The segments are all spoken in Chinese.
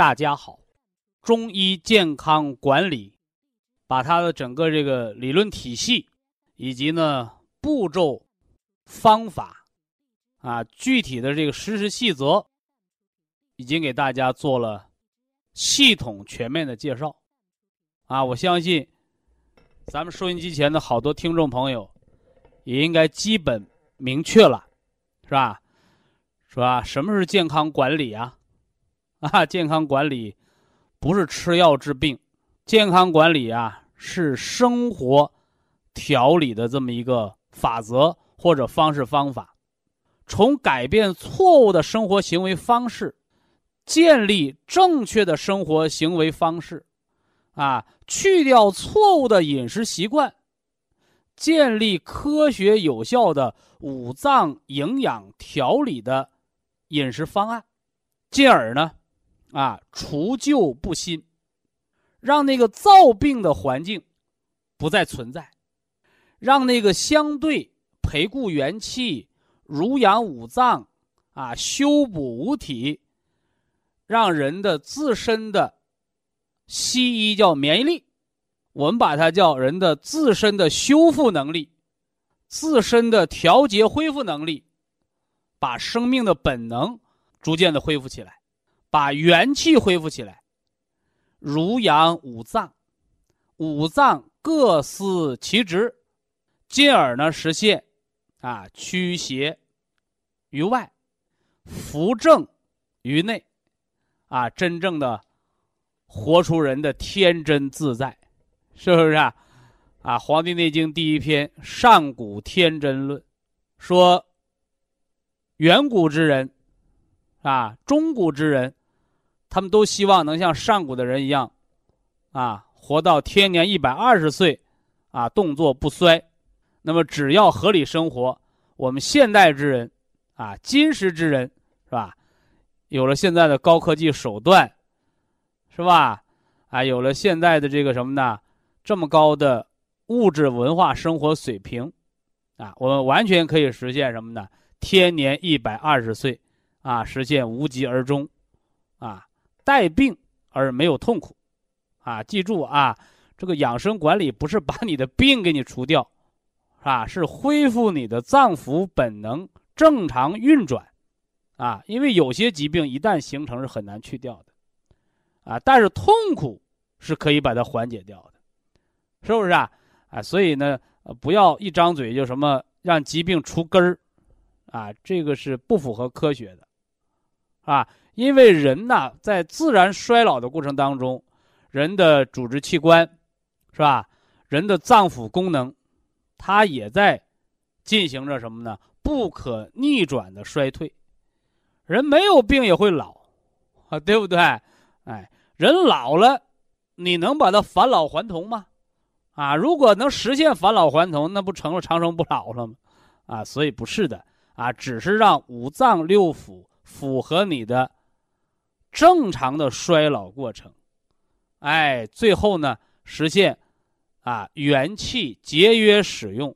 大家好，中医健康管理，把它的整个这个理论体系，以及呢步骤、方法，啊具体的这个实施细则，已经给大家做了系统全面的介绍，啊我相信，咱们收音机前的好多听众朋友，也应该基本明确了，是吧？是吧？什么是健康管理啊？啊，健康管理不是吃药治病，健康管理啊是生活调理的这么一个法则或者方式方法。从改变错误的生活行为方式，建立正确的生活行为方式，啊，去掉错误的饮食习惯，建立科学有效的五脏营养调理的饮食方案，进而呢。啊，除旧布新，让那个造病的环境不再存在，让那个相对培固元气、濡养五脏、啊修补五体，让人的自身的西医叫免疫力，我们把它叫人的自身的修复能力、自身的调节恢复能力，把生命的本能逐渐的恢复起来。把元气恢复起来，濡养五脏，五脏各司其职，进而呢实现啊驱邪于外，扶正于内，啊真正的活出人的天真自在，是不是啊？啊，《黄帝内经》第一篇《上古天真论》说，远古之人，啊，中古之人。他们都希望能像上古的人一样，啊，活到天年一百二十岁，啊，动作不衰。那么，只要合理生活，我们现代之人，啊，今时之人，是吧？有了现在的高科技手段，是吧？啊，有了现在的这个什么呢？这么高的物质文化生活水平，啊，我们完全可以实现什么呢？天年一百二十岁，啊，实现无疾而终，啊。带病而没有痛苦，啊，记住啊，这个养生管理不是把你的病给你除掉，啊，是恢复你的脏腑本能正常运转，啊，因为有些疾病一旦形成是很难去掉的，啊，但是痛苦是可以把它缓解掉的，是不是啊？啊，所以呢，不要一张嘴就什么让疾病除根儿，啊，这个是不符合科学的，啊。因为人呐，在自然衰老的过程当中，人的组织器官，是吧？人的脏腑功能，它也在进行着什么呢？不可逆转的衰退。人没有病也会老，啊，对不对？哎，人老了，你能把它返老还童吗？啊，如果能实现返老还童，那不成了长生不老了吗？啊，所以不是的，啊，只是让五脏六腑符合你的。正常的衰老过程，哎，最后呢，实现啊元气节约使用，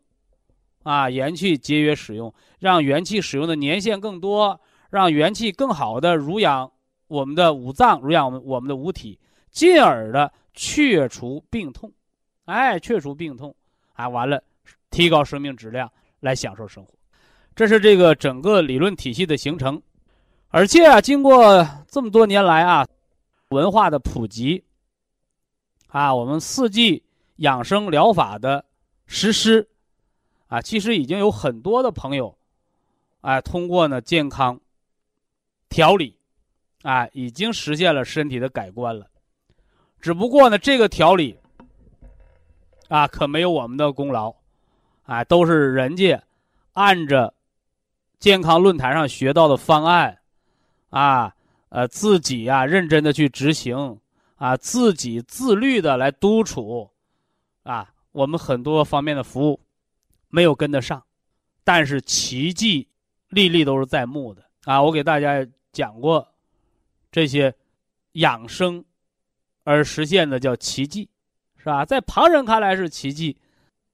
啊元气节约使用，让元气使用的年限更多，让元气更好的濡养我们的五脏，濡养我们我们的五体，进而的去除病痛，哎，去除病痛，啊，完了，提高生命质量，来享受生活，这是这个整个理论体系的形成。而且啊，经过这么多年来啊，文化的普及啊，我们四季养生疗法的实施，啊，其实已经有很多的朋友，哎，通过呢健康调理，啊，已经实现了身体的改观了。只不过呢，这个调理，啊，可没有我们的功劳，啊，都是人家按着健康论坛上学到的方案，啊，呃，自己呀认真的去执行。啊，自己自律的来督促，啊，我们很多方面的服务没有跟得上，但是奇迹历历都是在目的啊！我给大家讲过这些养生而实现的叫奇迹，是吧？在旁人看来是奇迹，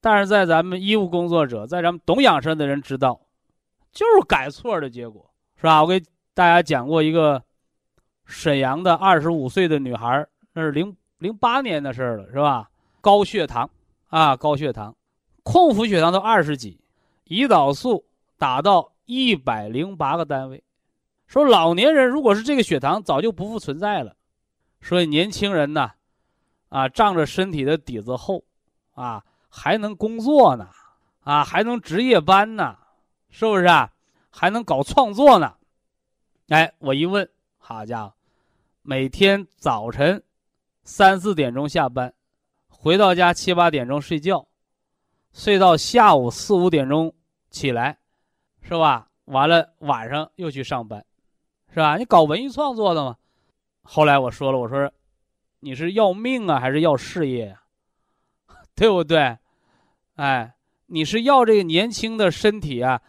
但是在咱们医务工作者，在咱们懂养生的人知道，就是改错的结果，是吧？我给大家讲过一个。沈阳的二十五岁的女孩，那是零零八年的事儿了，是吧？高血糖啊，高血糖，空腹血糖都二十几，胰岛素打到一百零八个单位。说老年人如果是这个血糖，早就不复存在了。所以年轻人呢，啊，仗着身体的底子厚，啊，还能工作呢，啊，还能值夜班呢，是不是啊？还能搞创作呢？哎，我一问，好家伙！每天早晨三四点钟下班，回到家七八点钟睡觉，睡到下午四五点钟起来，是吧？完了晚上又去上班，是吧？你搞文艺创作的嘛？后来我说了，我说你是要命啊，还是要事业呀？对不对？哎，你是要这个年轻的身体啊，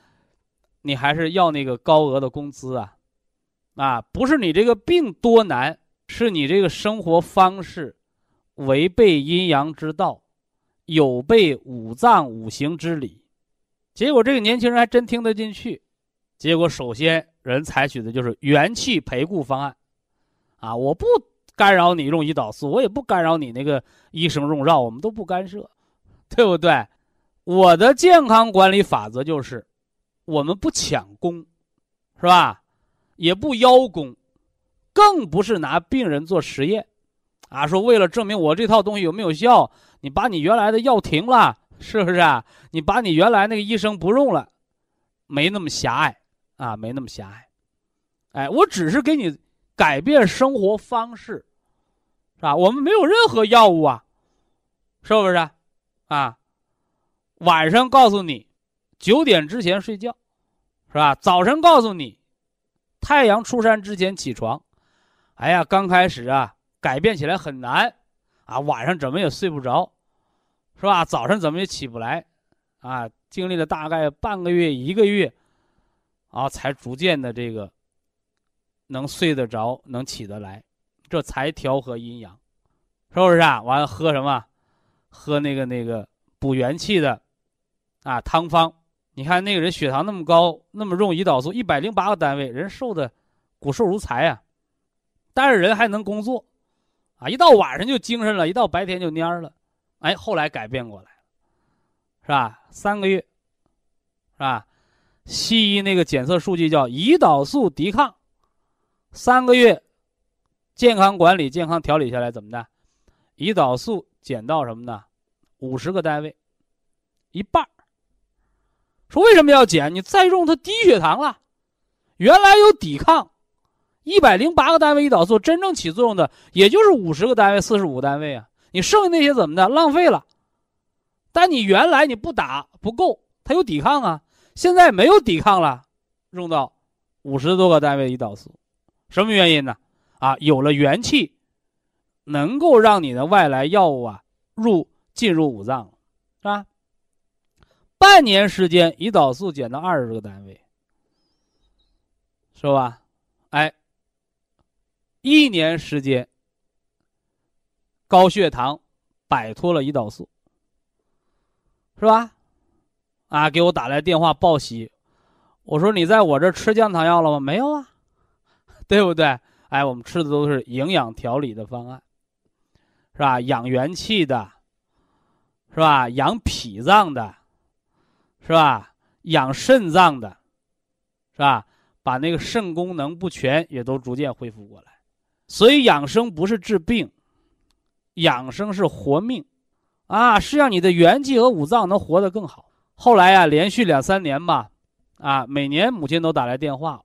你还是要那个高额的工资啊？啊，不是你这个病多难，是你这个生活方式违背阴阳之道，有悖五脏五行之理。结果这个年轻人还真听得进去。结果首先人采取的就是元气培固方案，啊，我不干扰你用胰岛素，我也不干扰你那个医生用药，我们都不干涉，对不对？我的健康管理法则就是，我们不抢功，是吧？也不邀功，更不是拿病人做实验，啊，说为了证明我这套东西有没有效，你把你原来的药停了，是不是啊？你把你原来那个医生不用了，没那么狭隘啊，没那么狭隘。哎，我只是给你改变生活方式，是吧？我们没有任何药物啊，是不是？啊，晚上告诉你九点之前睡觉，是吧？早晨告诉你。太阳出山之前起床，哎呀，刚开始啊，改变起来很难，啊，晚上怎么也睡不着，是吧？早上怎么也起不来，啊，经历了大概半个月、一个月，啊，才逐渐的这个能睡得着，能起得来，这才调和阴阳，是不是啊？完了喝什么？喝那个那个补元气的，啊，汤方。你看那个人血糖那么高，那么用胰岛素一百零八个单位，人瘦的骨瘦如柴啊，但是人还能工作，啊，一到晚上就精神了，一到白天就蔫了，哎，后来改变过来了，是吧？三个月，是吧？西医那个检测数据叫胰岛素抵抗，三个月，健康管理、健康调理下来怎么的？胰岛素减到什么呢？五十个单位，一半儿。说为什么要减？你再用它低血糖了，原来有抵抗，一百零八个单位胰岛素真正起作用的也就是五十个单位、四十五单位啊！你剩下那些怎么的？浪费了。但你原来你不打不够，它有抵抗啊，现在没有抵抗了，用到五十多个单位胰岛素，什么原因呢？啊，有了元气，能够让你的外来药物啊入进入五脏，半年时间，胰岛素减到二十个单位，是吧？哎，一年时间，高血糖摆脱了胰岛素，是吧？啊，给我打来电话报喜，我说你在我这吃降糖药了吗？没有啊，对不对？哎，我们吃的都是营养调理的方案，是吧？养元气的，是吧？养脾脏的。是吧？养肾脏的，是吧？把那个肾功能不全也都逐渐恢复过来。所以养生不是治病，养生是活命，啊，是让你的元气和五脏能活得更好。后来呀，连续两三年吧，啊，每年母亲都打来电话，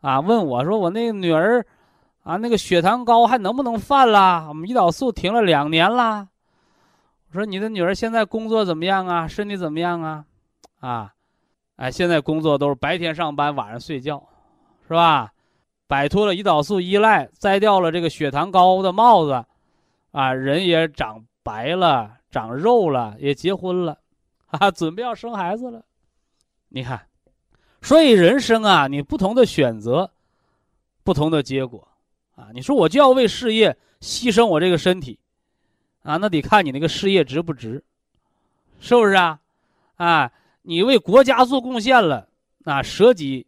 啊，问我说我那个女儿，啊，那个血糖高还能不能犯啦？我们胰岛素停了两年啦。我说你的女儿现在工作怎么样啊？身体怎么样啊？啊，哎，现在工作都是白天上班，晚上睡觉，是吧？摆脱了胰岛素依赖，摘掉了这个血糖高的帽子，啊，人也长白了，长肉了，也结婚了，啊，准备要生孩子了。你看，所以人生啊，你不同的选择，不同的结果，啊，你说我就要为事业牺牲我这个身体，啊，那得看你那个事业值不值，是不是啊？啊，你为国家做贡献了，啊，舍己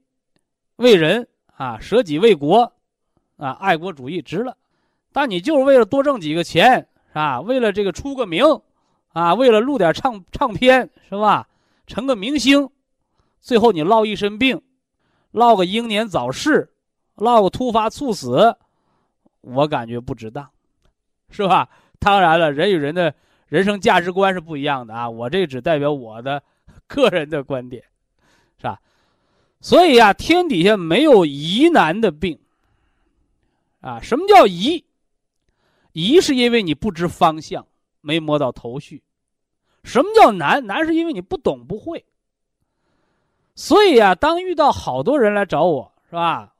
为人。啊，舍己为国，啊，爱国主义值了。但你就是为了多挣几个钱，是吧？为了这个出个名，啊，为了录点唱唱片，是吧？成个明星，最后你落一身病，落个英年早逝，落个突发猝死，我感觉不值当，是吧？当然了，人与人的人生价值观是不一样的啊。我这只代表我的 个人的观点，是吧？所以呀，天底下没有疑难的病。啊，什么叫疑？疑是因为你不知方向，没摸到头绪。什么叫难？难是因为你不懂不会。所以啊，当遇到好多人来找我，是吧？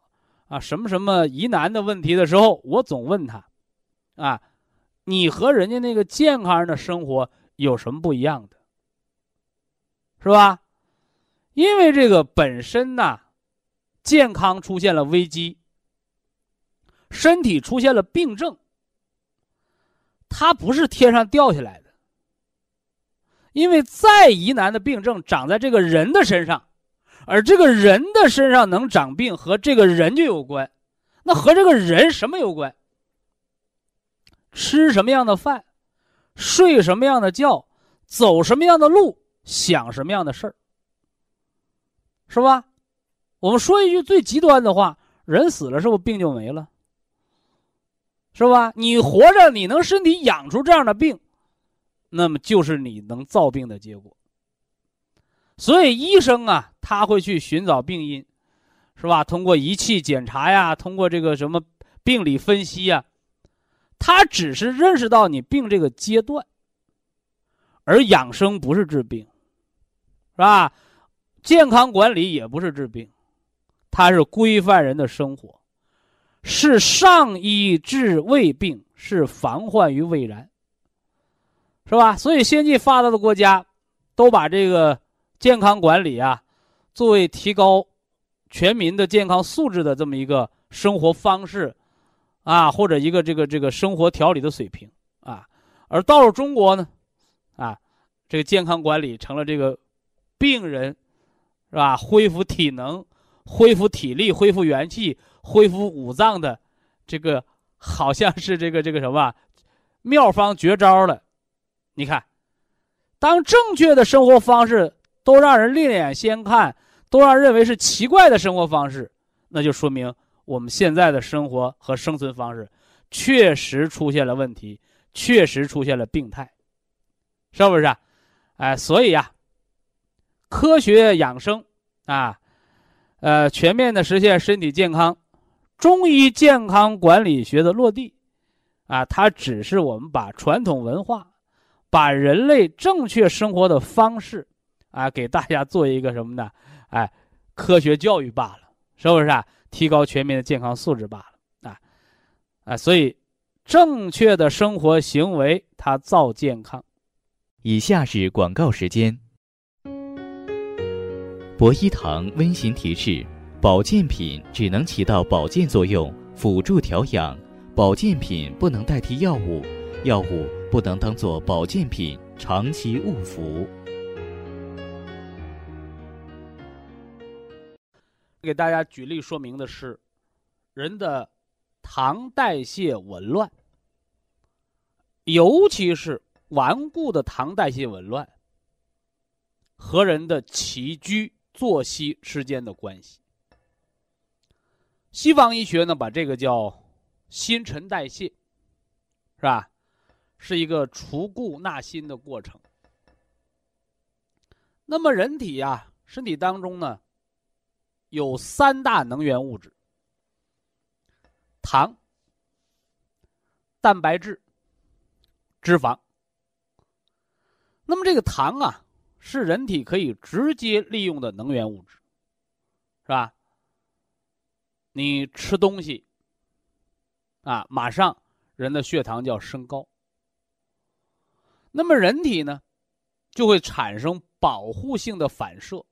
啊，什么什么疑难的问题的时候，我总问他，啊，你和人家那个健康的生活有什么不一样的？是吧？因为这个本身呢，健康出现了危机，身体出现了病症，它不是天上掉下来的。因为再疑难的病症长在这个人的身上，而这个人的身上能长病和这个人就有关，那和这个人什么有关？吃什么样的饭，睡什么样的觉，走什么样的路，想什么样的事儿。是吧？我们说一句最极端的话：人死了，是不是病就没了？是吧？你活着，你能身体养出这样的病，那么就是你能造病的结果。所以医生啊，他会去寻找病因，是吧？通过仪器检查呀，通过这个什么病理分析呀，他只是认识到你病这个阶段，而养生不是治病，是吧？健康管理也不是治病，它是规范人的生活，是上医治未病，是防患于未然，是吧？所以，先进发达的国家都把这个健康管理啊，作为提高全民的健康素质的这么一个生活方式啊，或者一个这个这个生活调理的水平啊。而到了中国呢，啊，这个健康管理成了这个病人。是吧？恢复体能、恢复体力、恢复元气、恢复五脏的，这个好像是这个这个什么妙方绝招了。你看，当正确的生活方式都让人另眼相看，都让人认为是奇怪的生活方式，那就说明我们现在的生活和生存方式确实出现了问题，确实出现了病态，是不是？哎，所以呀。科学养生啊，呃，全面的实现身体健康，中医健康管理学的落地啊，它只是我们把传统文化、把人类正确生活的方式啊，给大家做一个什么呢？哎，科学教育罢了，是不是啊？提高全民的健康素质罢了啊啊！所以，正确的生活行为它造健康。以下是广告时间。博一堂温馨提示：保健品只能起到保健作用，辅助调养；保健品不能代替药物，药物不能当做保健品长期误服。给大家举例说明的是，人的糖代谢紊乱，尤其是顽固的糖代谢紊乱和人的起居。作息之间的关系，西方医学呢把这个叫新陈代谢，是吧？是一个除故纳新的过程。那么人体呀，身体当中呢，有三大能源物质：糖、蛋白质、脂肪。那么这个糖啊，是人体可以直接利用的能源物质，是吧？你吃东西啊，马上人的血糖就要升高。那么人体呢，就会产生保护性的反射，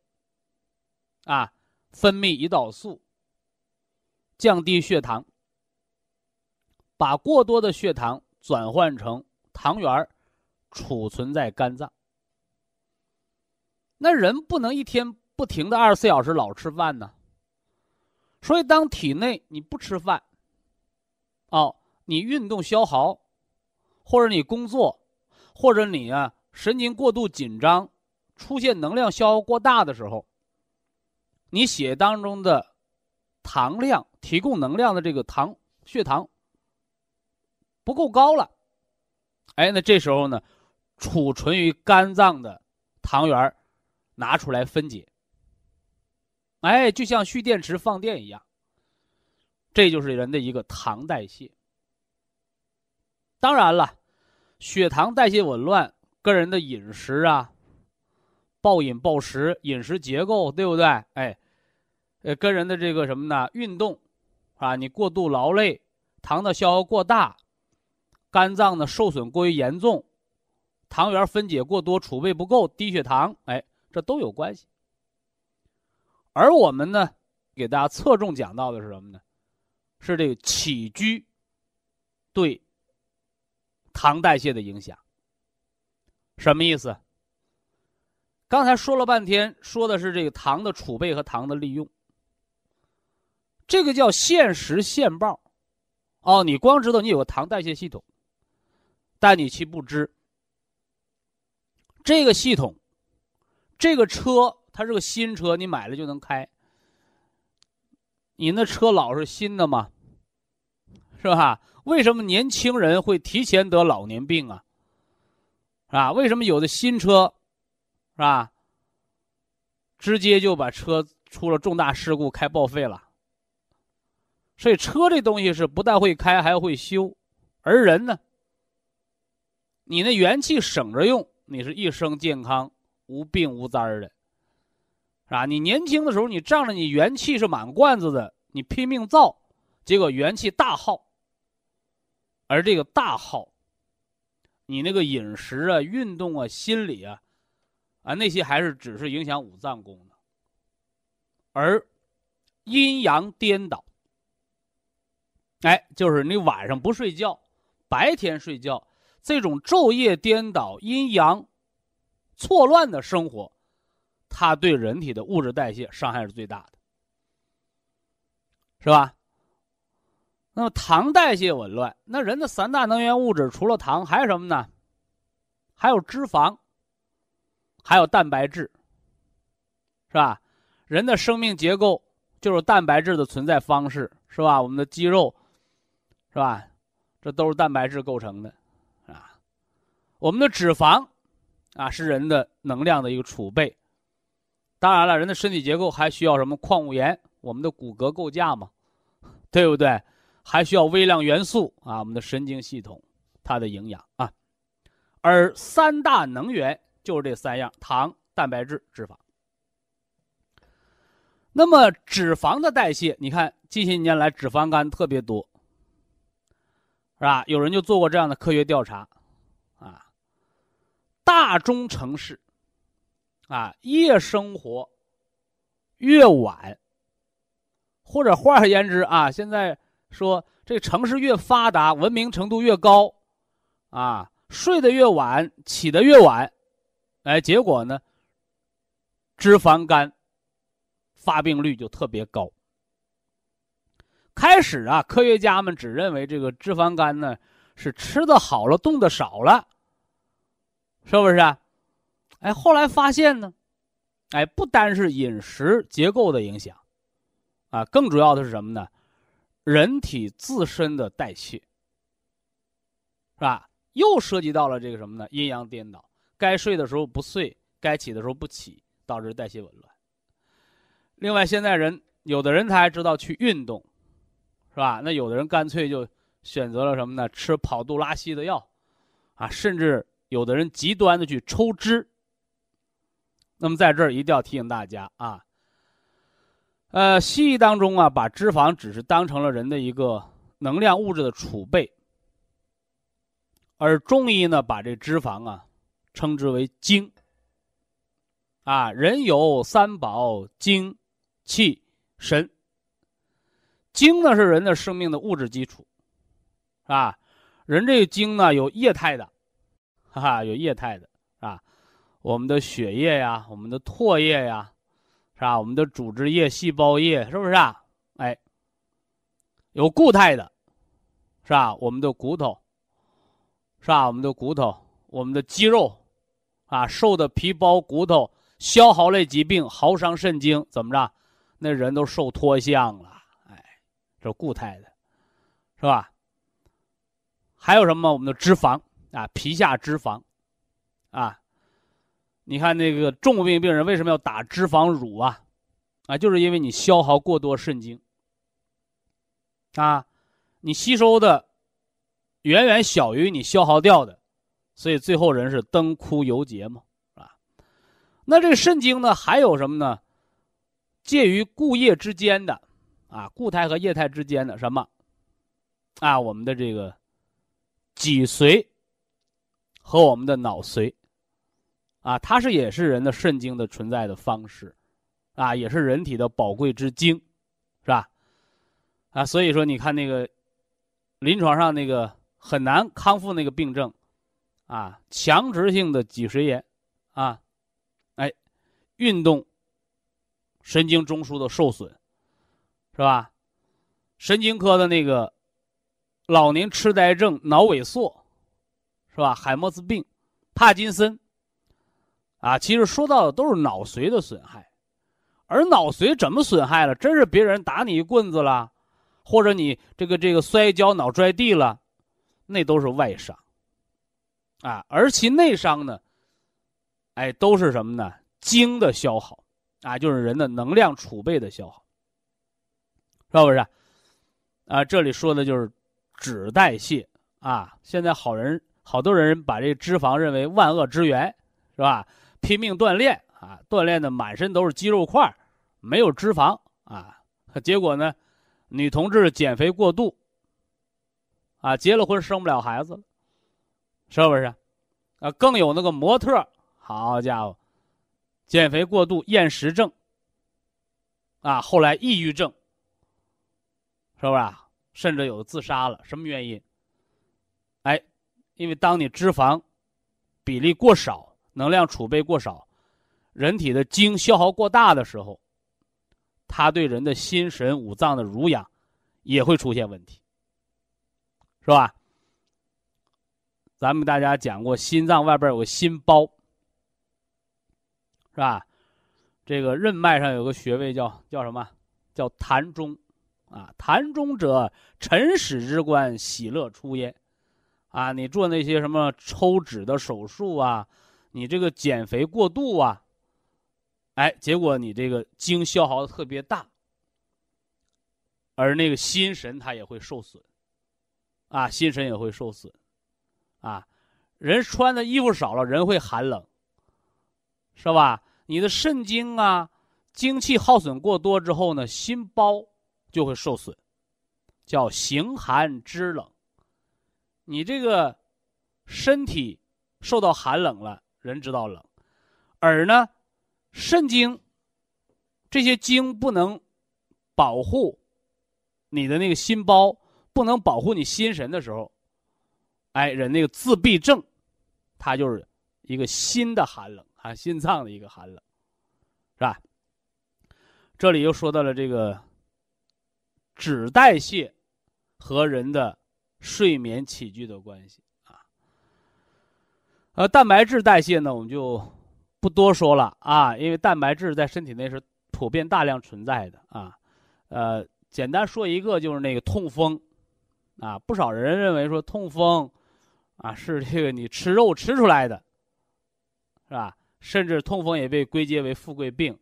啊，分泌胰岛素，降低血糖，把过多的血糖转换成糖原储存在肝脏。那人不能一天不停的二十四小时老吃饭呢。所以，当体内你不吃饭，哦，你运动消耗，或者你工作，或者你啊神经过度紧张，出现能量消耗过大的时候，你血当中的糖量提供能量的这个糖血糖不够高了，哎，那这时候呢，储存于肝脏的糖原儿拿出来分解。哎，就像蓄电池放电一样，这就是人的一个糖代谢。当然了，血糖代谢紊乱跟人的饮食啊、暴饮暴食、饮食结构，对不对？哎，呃，跟人的这个什么呢？运动啊，你过度劳累，糖的消耗过大，肝脏的受损过于严重，糖原分解过多，储备不够，低血糖，哎，这都有关系。而我们呢，给大家侧重讲到的是什么呢？是这个起居对糖代谢的影响。什么意思？刚才说了半天，说的是这个糖的储备和糖的利用。这个叫现时现报。哦，你光知道你有个糖代谢系统，但你其不知这个系统，这个车。它是个新车，你买了就能开。你那车老是新的吗？是吧？为什么年轻人会提前得老年病啊？是吧？为什么有的新车，是吧？直接就把车出了重大事故，开报废了。所以车这东西是不但会开，还会修。而人呢，你那元气省着用，你是一生健康、无病无灾的。是吧？你年轻的时候，你仗着你元气是满罐子的，你拼命造，结果元气大耗。而这个大耗，你那个饮食啊、运动啊、心理啊，啊那些还是只是影响五脏功能。而阴阳颠倒，哎，就是你晚上不睡觉，白天睡觉，这种昼夜颠倒、阴阳错乱的生活。它对人体的物质代谢伤害是最大的，是吧？那么糖代谢紊乱，那人的三大能源物质除了糖还有什么呢？还有脂肪，还有蛋白质，是吧？人的生命结构就是蛋白质的存在方式，是吧？我们的肌肉，是吧？这都是蛋白质构成的，啊，我们的脂肪，啊，是人的能量的一个储备。当然了，人的身体结构还需要什么矿物盐？我们的骨骼构架嘛，对不对？还需要微量元素啊，我们的神经系统，它的营养啊。而三大能源就是这三样：糖、蛋白质、脂肪。那么脂肪的代谢，你看近些年来脂肪肝特别多，是吧？有人就做过这样的科学调查，大中城市。啊，夜生活越晚，或者换而言之啊，现在说这城市越发达，文明程度越高，啊，睡得越晚，起得越晚，哎，结果呢，脂肪肝发病率就特别高。开始啊，科学家们只认为这个脂肪肝呢是吃的好了，动的少了，是不是啊？哎，后来发现呢，哎，不单是饮食结构的影响，啊，更主要的是什么呢？人体自身的代谢，是吧？又涉及到了这个什么呢？阴阳颠倒，该睡的时候不睡，该起的时候不起，导致代谢紊乱。另外，现在人有的人他还知道去运动，是吧？那有的人干脆就选择了什么呢？吃跑肚拉稀的药，啊，甚至有的人极端的去抽脂。那么在这儿一定要提醒大家啊，呃，西医当中啊，把脂肪只是当成了人的一个能量物质的储备，而中医呢，把这脂肪啊称之为精。啊，人有三宝：精、气、神。精呢是人的生命的物质基础，啊，人这个精呢有液态的，哈，有液态的啊。我们的血液呀，我们的唾液呀，是吧？我们的组织液、细胞液，是不是啊？哎，有固态的，是吧？我们的骨头，是吧？我们的骨头，我们的肌肉，啊，瘦的皮包骨头，消耗类疾病，耗伤肾精，怎么着？那人都瘦脱相了，哎，这固态的，是吧？还有什么？我们的脂肪啊，皮下脂肪，啊。你看那个重病病人为什么要打脂肪乳啊？啊，就是因为你消耗过多肾精，啊，你吸收的远远小于你消耗掉的，所以最后人是灯枯油竭嘛，啊，那这个肾精呢，还有什么呢？介于固液之间的，啊，固态和液态之间的什么？啊，我们的这个脊髓和我们的脑髓。啊，它是也是人的肾精的存在的方式，啊，也是人体的宝贵之精，是吧？啊，所以说你看那个临床上那个很难康复那个病症，啊，强直性的脊髓炎，啊，哎，运动神经中枢的受损，是吧？神经科的那个老年痴呆症、脑萎缩，是吧？海默斯病、帕金森。啊，其实说到的都是脑髓的损害，而脑髓怎么损害了？真是别人打你一棍子了，或者你这个这个摔跤脑拽地了，那都是外伤。啊，而其内伤呢，哎，都是什么呢？精的消耗，啊，就是人的能量储备的消耗，是不是？啊，这里说的就是脂代谢啊。现在好人好多人把这脂肪认为万恶之源，是吧？拼命锻炼啊，锻炼的满身都是肌肉块，没有脂肪啊。结果呢，女同志减肥过度，啊，结了婚生不了孩子了，是不是？啊，更有那个模特，好家伙，减肥过度厌食症，啊，后来抑郁症，是不是？甚至有自杀了，什么原因？哎，因为当你脂肪比例过少。能量储备过少，人体的精消耗过大的时候，它对人的心神五脏的濡养也会出现问题，是吧？咱们大家讲过，心脏外边有个心包，是吧？这个任脉上有个穴位叫叫什么？叫膻中，啊，膻中者，辰始之官，喜乐出焉，啊，你做那些什么抽脂的手术啊？你这个减肥过度啊，哎，结果你这个精消耗的特别大，而那个心神它也会受损，啊，心神也会受损，啊，人穿的衣服少了，人会寒冷，是吧？你的肾精啊，精气耗损过多之后呢，心包就会受损，叫形寒肢冷。你这个身体受到寒冷了。人知道冷，而呢，肾经这些经不能保护你的那个心包，不能保护你心神的时候，哎，人那个自闭症，它就是一个心的寒冷啊，心脏的一个寒冷，是吧？这里又说到了这个脂代谢和人的睡眠起居的关系啊。呃，蛋白质代谢呢，我们就不多说了啊，因为蛋白质在身体内是普遍大量存在的啊。呃，简单说一个，就是那个痛风啊，不少人认为说痛风啊，是这个你吃肉吃出来的，是吧？甚至痛风也被归结为富贵病，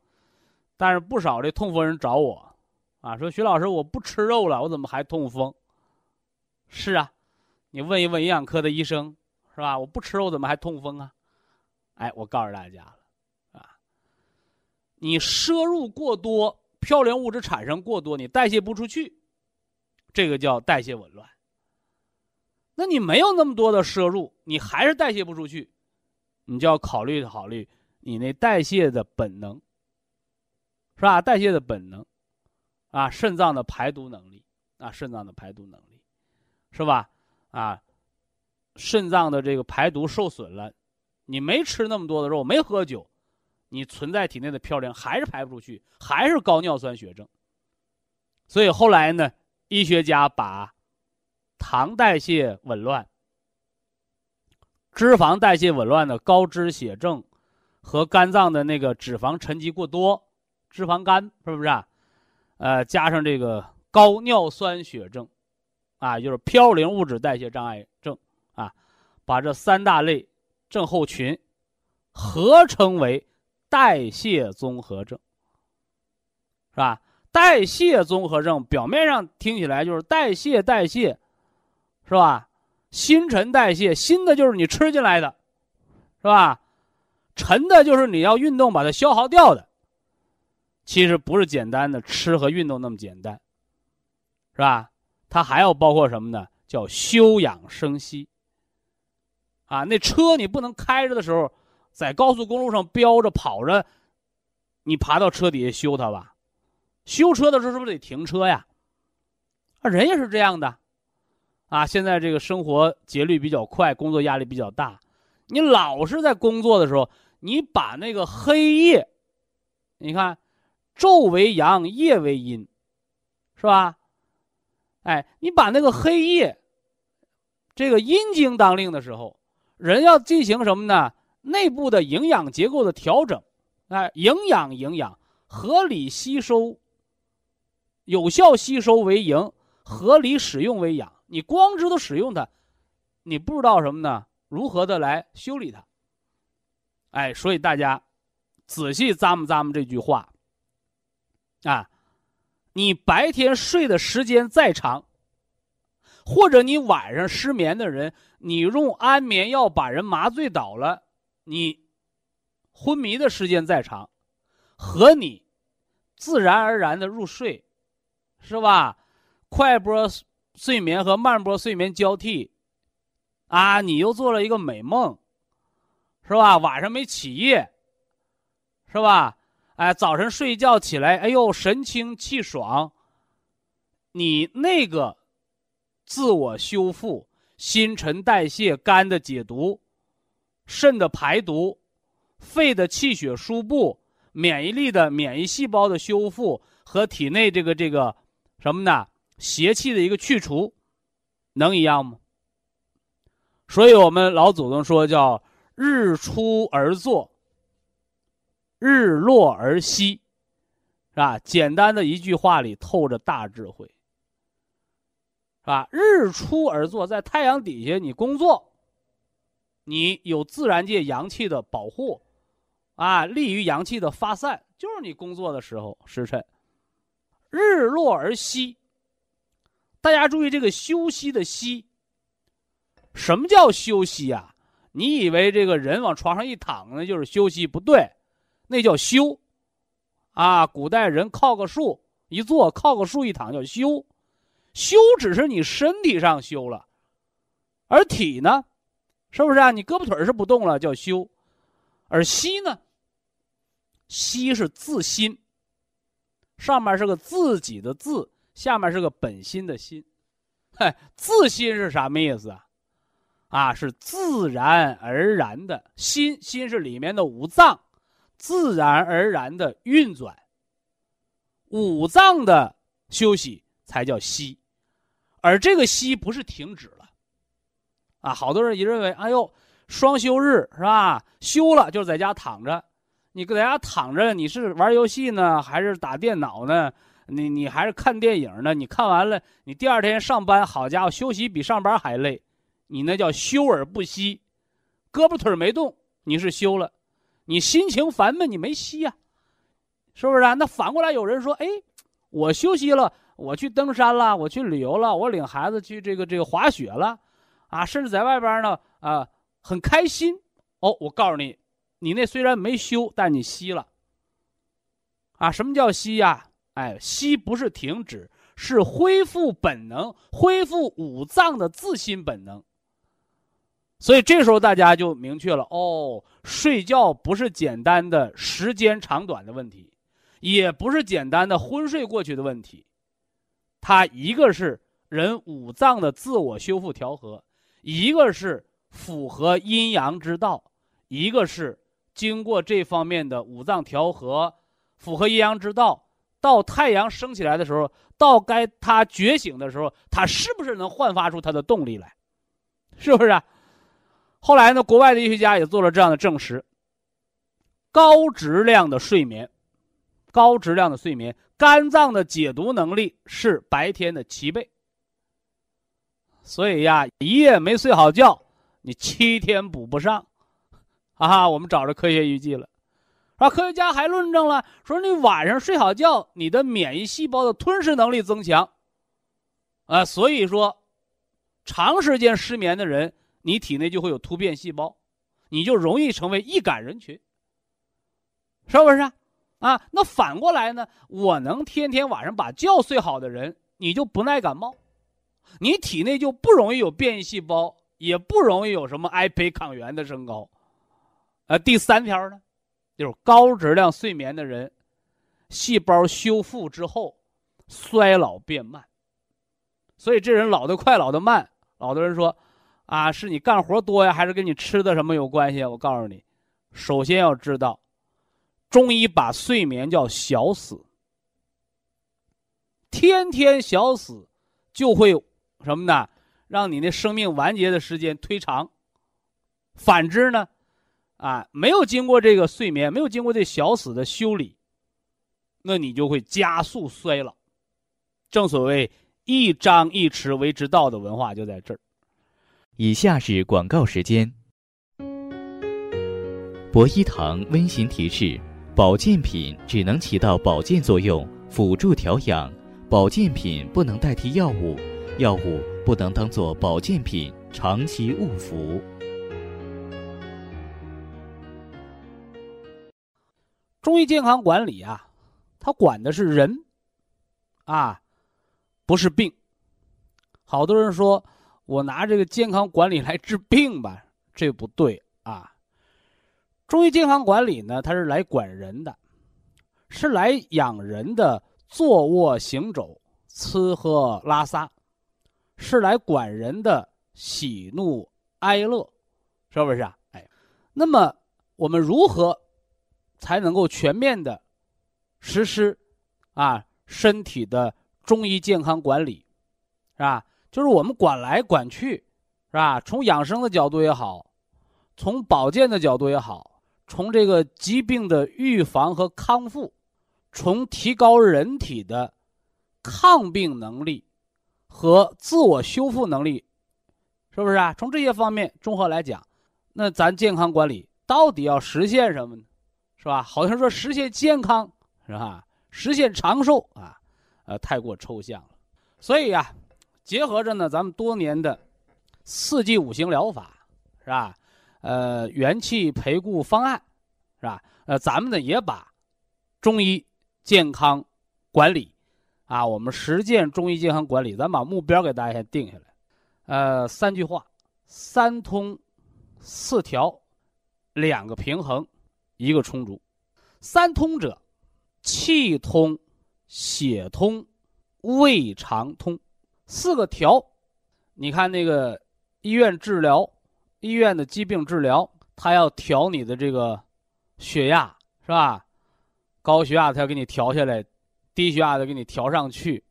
但是不少的痛风人找我，啊，说徐老师，我不吃肉了，我怎么还痛风？是啊，你问一问营养科的医生，是吧？我不吃肉怎么还痛风啊？哎，我告诉大家了，啊，你摄入过多，嘌呤物质产生过多，你代谢不出去，这个叫代谢紊乱。那你没有那么多的摄入，你还是代谢不出去，你就要考虑考虑你那代谢的本能，是吧？代谢的本能，啊，肾脏的排毒能力，啊，肾脏的排毒能力，是吧？啊，肾脏的这个排毒受损了，你没吃那么多的肉，没喝酒，你存在体内的嘌呤还是排不出去，还是高尿酸血症。所以后来呢，医学家把。糖代谢紊乱、脂肪代谢紊乱的高脂血症，和肝脏的那个脂肪沉积过多、脂肪肝，是不是啊？呃，加上这个高尿酸血症，啊，就是嘌呤物质代谢障碍症啊，把这三大类症候群合称为代谢综合症，是吧？代谢综合症表面上听起来就是代谢代谢。是吧？新陈代谢，新的就是你吃进来的，是吧？陈的就是你要运动把它消耗掉的。其实不是简单的吃和运动那么简单，是吧？它还要包括什么呢？叫休养生息。啊，那车你不能开着的时候，在高速公路上飙着跑着，你爬到车底下修它吧？修车的时候是不是得停车呀？啊，人也是这样的。啊，现在这个生活节律比较快，工作压力比较大，你老是在工作的时候，你把那个黑夜，你看，昼为阳，夜为阴，是吧？哎，你把那个黑夜，这个阴经当令的时候，人要进行什么呢？内部的营养结构的调整，哎，营养营养，合理吸收，有效吸收为营，合理使用为养。你光知道使用它，你不知道什么呢？如何的来修理它？哎，所以大家仔细咂摸咂摸这句话啊！你白天睡的时间再长，或者你晚上失眠的人，你用安眠药把人麻醉倒了，你昏迷的时间再长，和你自然而然的入睡，是吧？快播。睡眠和慢波睡眠交替，啊，你又做了一个美梦，是吧？晚上没起夜，是吧？哎，早晨睡觉起来，哎呦，神清气爽。你那个自我修复、新陈代谢、肝的解毒、肾的排毒、肺的气血输布、免疫力的免疫细胞的修复和体内这个这个什么呢？邪气的一个去除，能一样吗？所以我们老祖宗说叫“日出而作，日落而息”，是吧？简单的一句话里透着大智慧，是吧？日出而作，在太阳底下你工作，你有自然界阳气的保护，啊，利于阳气的发散，就是你工作的时候时辰。日落而息。大家注意这个休息的息。什么叫休息啊？你以为这个人往床上一躺那就是休息？不对，那叫休。啊，古代人靠个树一坐，靠个树一躺叫休。休只是你身体上休了，而体呢，是不是啊？你胳膊腿是不动了叫休，而息呢？息是自心，上面是个自己的自。下面是个本心的心，嗨，自心是什么意思啊？啊，是自然而然的心，心是里面的五脏，自然而然的运转。五脏的休息才叫息，而这个息不是停止了，啊，好多人也认为，哎呦，双休日是吧？休了就在家躺着，你搁在家躺着，你是玩游戏呢，还是打电脑呢？你你还是看电影呢？你看完了，你第二天上班，好家伙，休息比上班还累，你那叫休而不息，胳膊腿没动，你是休了；你心情烦闷，你没息呀，是不是啊？那反过来有人说，哎，我休息了，我去登山了，我去旅游了，我领孩子去这个这个滑雪了，啊，甚至在外边呢，啊，很开心。哦，我告诉你，你那虽然没休，但你息了。啊，什么叫息呀？哎，息不是停止，是恢复本能，恢复五脏的自心本能。所以这时候大家就明确了哦，睡觉不是简单的时间长短的问题，也不是简单的昏睡过去的问题，它一个是人五脏的自我修复调和，一个是符合阴阳之道，一个是经过这方面的五脏调和。符合阴阳之道，到太阳升起来的时候，到该它觉醒的时候，它是不是能焕发出它的动力来？是不是？啊？后来呢，国外的医学家也做了这样的证实：高质量的睡眠，高质量的睡眠，肝脏的解毒能力是白天的七倍。所以呀，一夜没睡好觉，你七天补不上。啊，我们找着科学依据了。啊，科学家还论证了，说你晚上睡好觉，你的免疫细胞的吞噬能力增强。啊，所以说，长时间失眠的人，你体内就会有突变细胞，你就容易成为易感人群，是不是？啊，那反过来呢？我能天天晚上把觉睡好的人，你就不耐感冒，你体内就不容易有变异细胞，也不容易有什么癌胚抗原的升高。呃，第三条呢？就是高质量睡眠的人，细胞修复之后，衰老变慢。所以这人老得快，老得慢。老多人说，啊，是你干活多呀，还是跟你吃的什么有关系？我告诉你，首先要知道，中医把睡眠叫小死，天天小死，就会什么呢？让你那生命完结的时间推长。反之呢？啊，没有经过这个睡眠，没有经过这小死的修理，那你就会加速衰老。正所谓“一张一弛为之道”的文化就在这儿。以下是广告时间。博一堂温馨提示：保健品只能起到保健作用，辅助调养；保健品不能代替药物，药物不能当做保健品长期误服。中医健康管理啊，它管的是人，啊，不是病。好多人说我拿这个健康管理来治病吧，这不对啊。中医健康管理呢，它是来管人的，是来养人的坐卧行走、吃喝拉撒，是来管人的喜怒哀乐，是不是啊？哎，那么我们如何？才能够全面的实施啊身体的中医健康管理，是吧？就是我们管来管去，是吧？从养生的角度也好，从保健的角度也好，从这个疾病的预防和康复，从提高人体的抗病能力和自我修复能力，是不是啊？从这些方面综合来讲，那咱健康管理到底要实现什么呢？是吧？好像说实现健康，是吧？实现长寿啊，呃，太过抽象了。所以呀，结合着呢，咱们多年的四季五行疗法，是吧？呃，元气培固方案，是吧？呃，咱们呢也把中医健康管理啊，我们实践中医健康管理，咱把目标给大家先定下来。呃，三句话：三通、四调、两个平衡。一个充足，三通者，气通、血通、胃肠通，四个调。你看那个医院治疗，医院的疾病治疗，他要调你的这个血压，是吧？高血压他要给你调下来，低血压的给你调上去，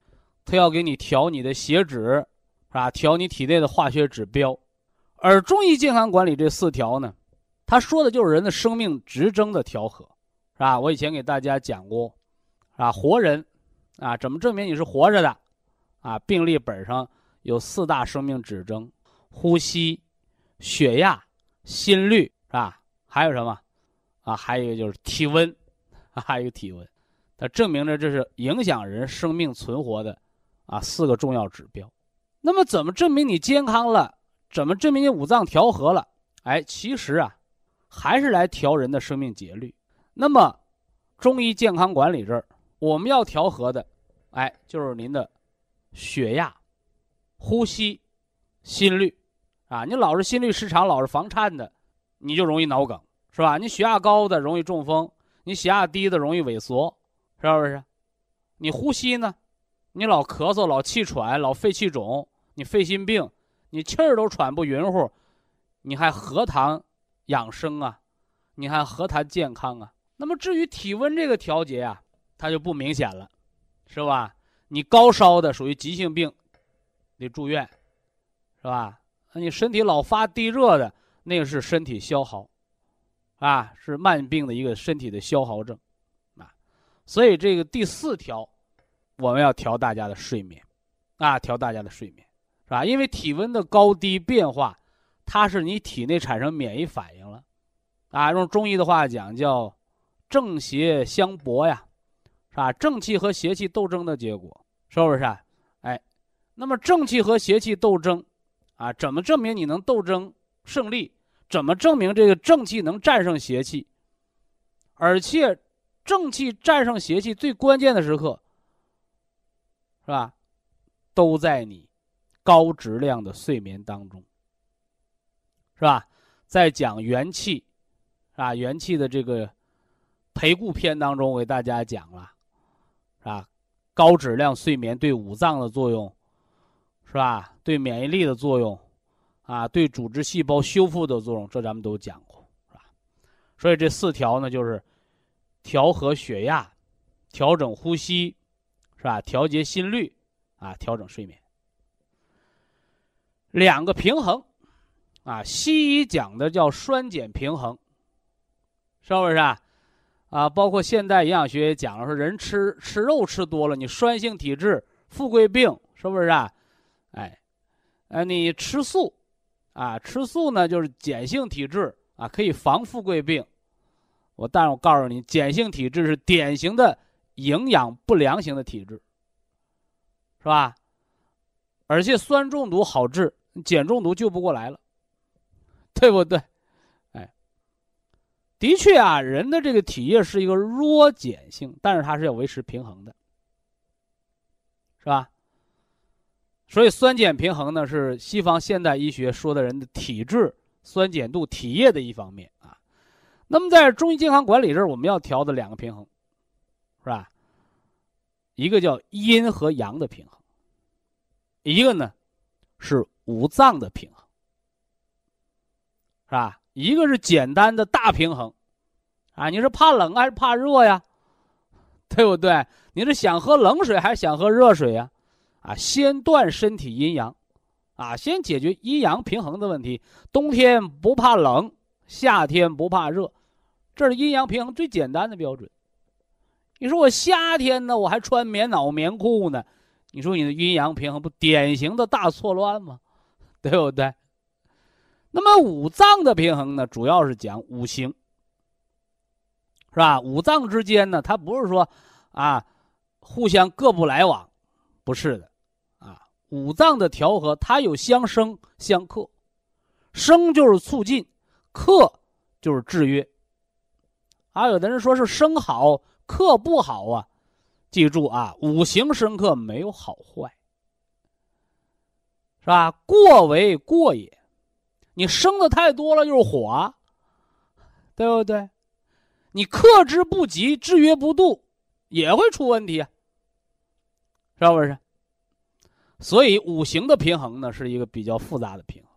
他要给你调你的血脂，是吧？调你体内的化学指标。而中医健康管理这四条呢？他说的就是人的生命直征的调和，是吧？我以前给大家讲过，啊，活人，啊，怎么证明你是活着的？啊，病历本上有四大生命指征：呼吸、血压、心率是吧？还有什么？啊，还有一个就是体温，还有一个体温，它证明着这是影响人生命存活的啊四个重要指标。那么，怎么证明你健康了？怎么证明你五脏调和了？哎，其实啊，还是来调人的生命节律。那么，中医健康管理这儿，我们要调和的，哎，就是您的血压、呼吸、心率啊。你老是心律失常，老是房颤的，你就容易脑梗，是吧？你血压高的容易中风，你血压低的容易萎缩，是不是？你呼吸呢？你老咳嗽、老气喘、老肺气肿。你肺心病，你气儿都喘不匀乎，你还何谈养生啊？你还何谈健康啊？那么至于体温这个调节啊，它就不明显了，是吧？你高烧的属于急性病，得住院，是吧？那你身体老发低热的，那个是身体消耗，啊，是慢病的一个身体的消耗症，啊，所以这个第四条，我们要调大家的睡眠，啊，调大家的睡眠。是吧？因为体温的高低变化，它是你体内产生免疫反应了，啊，用中医的话讲叫正邪相搏呀，是吧？正气和邪气斗争的结果，是不是？哎，那么正气和邪气斗争，啊，怎么证明你能斗争胜利？怎么证明这个正气能战胜邪气？而且，正气战胜邪气最关键的时刻，是吧？都在你。高质量的睡眠当中，是吧？在讲元气，啊，元气的这个培固篇当中，我给大家讲了，高质量睡眠对五脏的作用，是吧？对免疫力的作用，啊，对组织细胞修复的作用，这咱们都讲过，是吧？所以这四条呢，就是调和血压，调整呼吸，是吧？调节心率，啊，调整睡眠。两个平衡，啊，西医讲的叫酸碱平衡，是不是啊？啊，包括现代营养学也讲了，说人吃吃肉吃多了，你酸性体质、富贵病，是不是啊？哎，呃，你吃素，啊，吃素呢就是碱性体质啊，可以防富贵病。我但我告诉你，碱性体质是典型的营养不良型的体质，是吧？而且酸中毒好治。碱中毒救不过来了，对不对？的确啊，人的这个体液是一个弱碱性，但是它是要维持平衡的，是吧？所以酸碱平衡呢，是西方现代医学说的人的体质酸碱度、体液的一方面啊。那么在中医健康管理这儿，我们要调的两个平衡，是吧？一个叫阴和阳的平衡，一个呢是。五脏的平衡，是吧？一个是简单的大平衡，啊，你是怕冷还是怕热呀？对不对？你是想喝冷水还是想喝热水呀？啊，先断身体阴阳，啊，先解决阴阳平衡的问题。冬天不怕冷，夏天不怕热，这是阴阳平衡最简单的标准。你说我夏天呢，我还穿棉袄棉裤呢，你说你的阴阳平衡不典型的大错乱吗？对不对？那么五脏的平衡呢，主要是讲五行，是吧？五脏之间呢，它不是说啊互相各不来往，不是的，啊，五脏的调和，它有相生相克，生就是促进，克就是制约。啊，有的人说是生好，克不好啊，记住啊，五行生克没有好坏。是吧？过为过也，你生的太多了就是火，对不对？你克之不及，制约不度，也会出问题啊，是不是？所以五行的平衡呢，是一个比较复杂的平衡，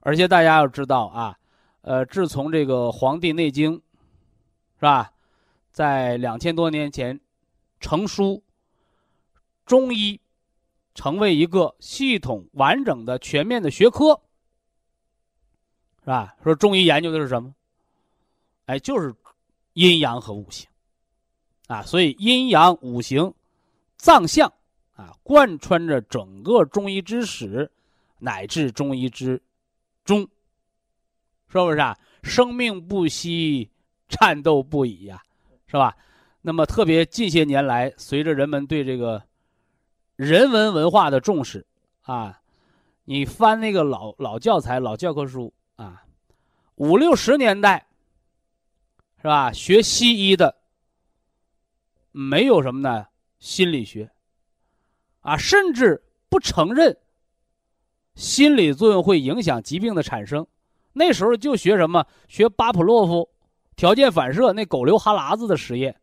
而且大家要知道啊，呃，自从这个《黄帝内经》是吧，在两千多年前成书，中医。成为一个系统完整的、全面的学科，是吧？说中医研究的是什么？哎，就是阴阳和五行，啊，所以阴阳五行、藏象啊，贯穿着整个中医之史，乃至中医之中，是不是啊？生命不息，战斗不已呀，是吧？那么特别近些年来，随着人们对这个人文文化的重视啊，你翻那个老老教材、老教科书，五六十年代是吧？学西医的没有什么呢？心理学啊，甚至不承认心理作用会影响疾病的产生。那时候就学什么？学巴甫洛夫条件反射那狗流哈喇子的实验。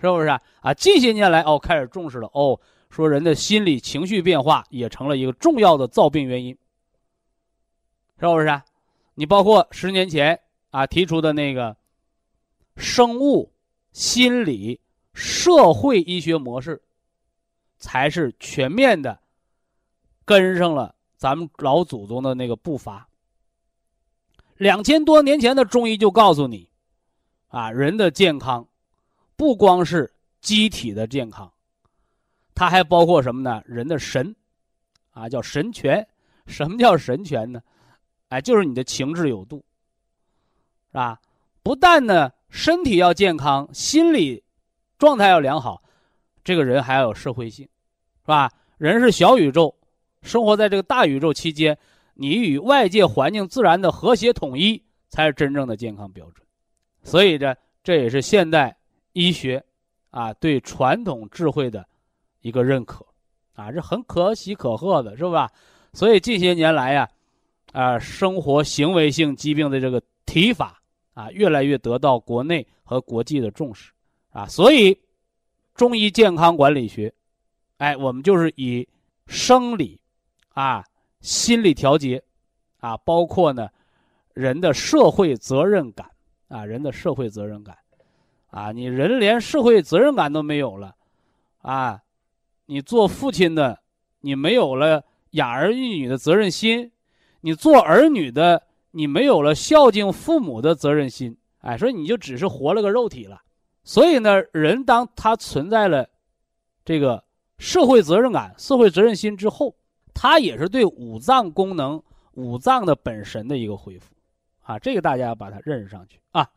是不是啊？啊，近些年来哦，开始重视了哦，说人的心理情绪变化也成了一个重要的造病原因。是不是啊？你包括十年前啊提出的那个生物、心理、社会医学模式，才是全面的跟上了咱们老祖宗的那个步伐。两千多年前的中医就告诉你，啊，人的健康。不光是机体的健康，它还包括什么呢？人的神，啊，叫神权。什么叫神权呢？哎，就是你的情志有度，是吧？不但呢身体要健康，心理状态要良好，这个人还要有社会性，是吧？人是小宇宙，生活在这个大宇宙期间，你与外界环境自然的和谐统一，才是真正的健康标准。所以呢，这也是现代。医学，啊，对传统智慧的一个认可，啊，这很可喜可贺的，是吧？所以近些年来呀，啊生活行为性疾病的这个提法啊，越来越得到国内和国际的重视，啊，所以中医健康管理学，哎，我们就是以生理，啊，心理调节，啊，包括呢，人的社会责任感，啊，人的社会责任感。啊，你人连社会责任感都没有了，啊，你做父亲的，你没有了养儿育女的责任心，你做儿女的，你没有了孝敬父母的责任心，哎，所以你就只是活了个肉体了。所以呢，人当他存在了这个社会责任感、社会责任心之后，他也是对五脏功能、五脏的本神的一个恢复，啊，这个大家把它认识上去啊。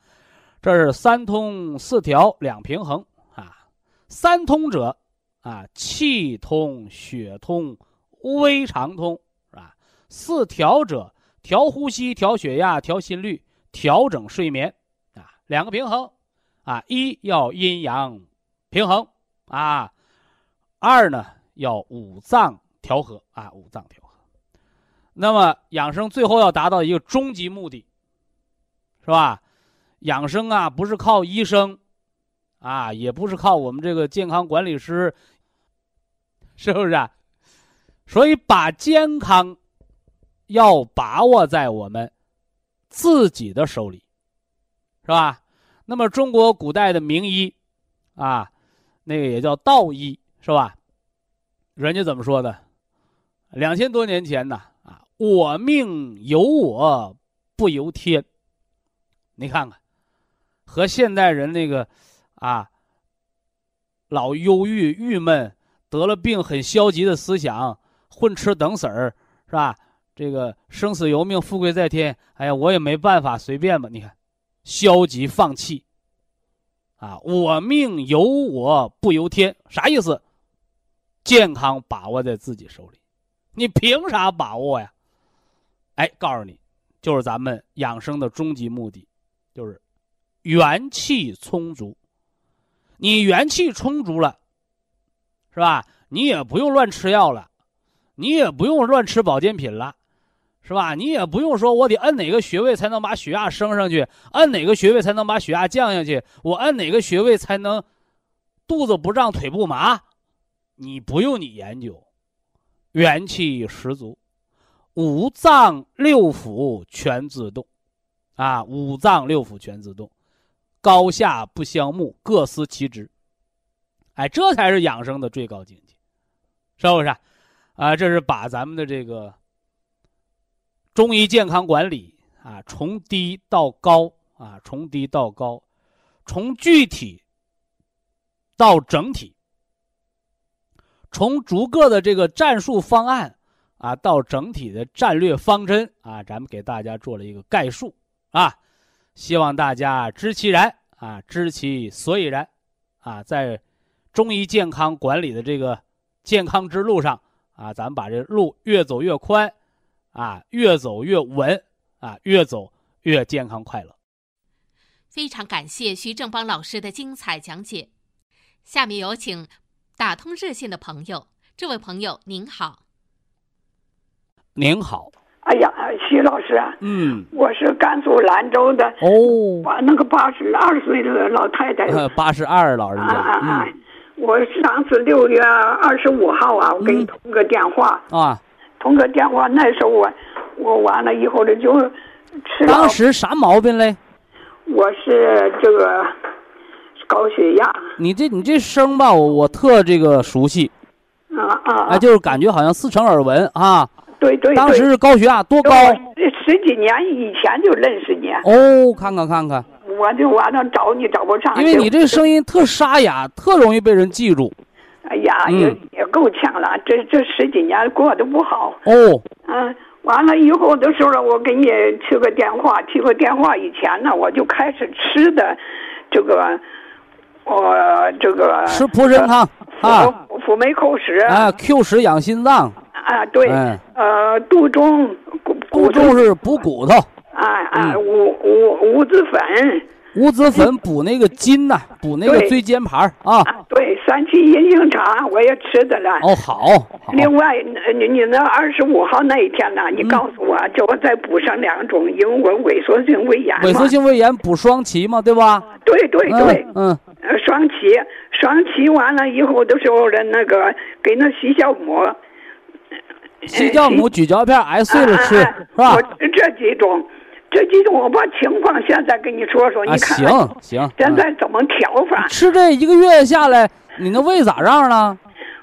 这是三通四调两平衡啊，三通者啊，气通、血通、微肠通？四调者，调呼吸、调血压、调心率、调整睡眠啊。两个平衡啊，一要阴阳平衡啊，二呢要五脏调和啊，五脏调和。那么养生最后要达到一个终极目的，是吧？养生啊，不是靠医生，啊，也不是靠我们这个健康管理师，是不是啊？所以把健康要把握在我们自己的手里，是吧？那么中国古代的名医，啊，那个也叫道医，是吧？人家怎么说的？两千多年前呢，啊，我命由我不由天。你看看。和现代人那个，啊，老忧郁、郁闷，得了病很消极的思想，混吃等死儿，是吧？这个生死由命，富贵在天。哎呀，我也没办法，随便吧。你看，消极放弃，啊，我命由我不由天，啥意思？健康把握在自己手里，你凭啥把握呀？哎，告诉你，就是咱们养生的终极目的，就是。元气充足，你元气充足了，是吧？你也不用乱吃药了，你也不用乱吃保健品了，是吧？你也不用说我得按哪个穴位才能把血压升上去，按哪个穴位才能把血压降下去，我按哪个穴位才能肚子不胀、腿不麻？你不用你研究，元气十足，五脏六腑全自动，啊，五脏六腑全自动。高下不相慕，各司其职。哎，这才是养生的最高境界，是不是？啊，这是把咱们的这个中医健康管理啊，从低到高啊，从低到高，从具体到整体，从逐个的这个战术方案啊，到整体的战略方针啊，咱们给大家做了一个概述啊，希望大家知其然啊，知其所以然啊，在中医健康管理的这个健康之路上啊，咱们把这路越走越宽啊，越走越稳啊，越走越健康快乐。非常感谢徐正邦老师的精彩讲解。下面有请打通热线的朋友，这位朋友您好。您好，哎呀，徐老师啊，嗯，我是甘肃兰州的，哦，我那个八十二岁的老太太，八十二老人家，啊！我上次六月二十五号啊，我给你嗯通个电话，嗯啊，通个电话，那时候我我完了以后呢就吃当，时啥毛病嘞？我是这个高血压，你这你这声吧，我我特这个熟悉，啊啊，啊，就是感觉好像似曾耳闻啊。对对对，当时是高血压多高？这十几年以前就认识你，哦，看看看看，我就完了找你找不上，因为你这声音特沙哑，特容易被人记住。哎呀，嗯。也也够呛了，这这十几年过得不好。哦，嗯，完了以后的时候，我给你去个电话，去个电话以前呢，我就开始吃的这个，我、这个吃普参汤啊，辅辅酶扣十啊，Q 十养心脏，啊，对，嗯。呃，杜仲杜仲是补骨头，啊啊，嗯。五五五子粉五子粉补那个筋呐，补那个椎间盘啊。啊，对，三七银杏茶我也吃的了。哦，好，好，另外，呃你你那二十五号那一天呢，嗯你告诉我，叫我再补上两种，因为我萎缩性胃炎嘛。萎缩性胃炎补双歧嘛，对吧？对对对，嗯，嗯呃，双歧，双歧完了以后的时候的那个给那细酵母，细酵母、咀嚼片挨碎了吃，是吧我？这几种，这几种我把情况现在跟你说说，啊，你看行看行，现嗯在怎么调法？吃这一个月下来，你那胃咋样了？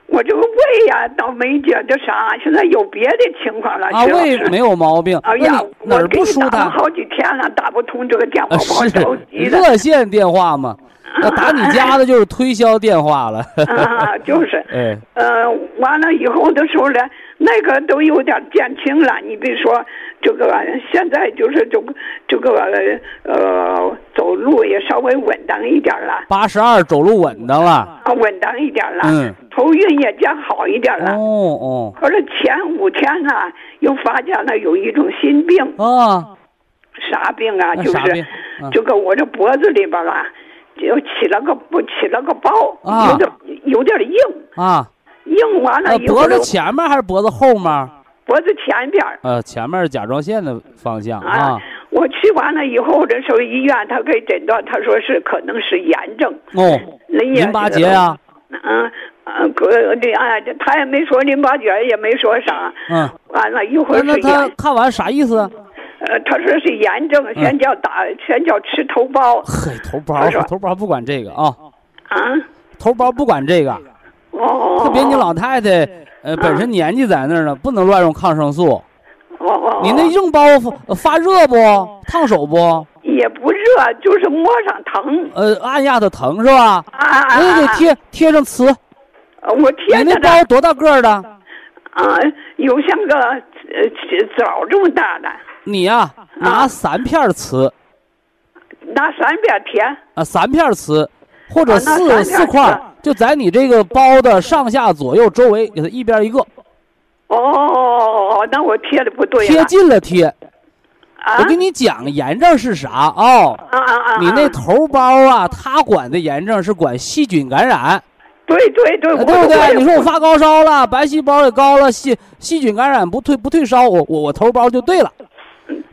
我这个胃呀，倒没觉得啥，现在有别的情况了，啊，胃没有毛病，哎呀哪儿不舒你打了坦？好几天了，打不通这个电话，啊，我好是着急的。热线电话嘛，那打你家的就是推销电话了。啊，就是，哎，呃，完了以后的时候呢，那个都有点减轻了。你比如说，这个现在就是这个这个呃，走路也稍微稳当一点了，八十二走路稳当了。啊，稳当一点了，嗯，头晕也见好一点了。哦哦。可是前五天呢，又发现了有一种新病，哦啊，啥病啊？就是这个我这脖子里边啊，就起了个不起了个包，啊。有点有点硬，啊，硬完了呃，以后脖子，前面还是脖子后面？脖子前边儿呃，前面是甲状腺的方向啊啊。，我去完了以后，这时候医院他给诊断，他说是可能是炎症，哦，淋巴结呀，嗯嗯，可这哎，这他也没说淋巴结，也没说啥。嗯，完了一会那那儿是炎，他看完啥意思啊？呃，他说是炎症，先叫打，先叫吃头孢嘿，头孢，头孢不管这个啊，啊。头孢不管这个，哦，特别你老太太，呃，本身年纪在那儿呢，不能乱用抗生素。哦哦，你那硬包发发热不？烫手不？也不热，就是摸上疼呃，按压它疼是吧？啊啊那啊！得贴贴上磁。我贴你那包多大个儿的？啊，有像个呃枣这么大的，你呀、拿三片磁拿三片贴。啊，三片磁，或者四、四块就在你这个包的上下左右周围，给它一边一个，哦哦哦，那我贴的不对贴。近了贴。啊我跟你讲，炎症是啥哦？啊啊啊！你那啊头孢啊，它管的炎症是管细菌感染，对对对，对不对？你说我发，高烧了，白细胞也高了，细细菌感染不退不退烧，我我我头孢就对了。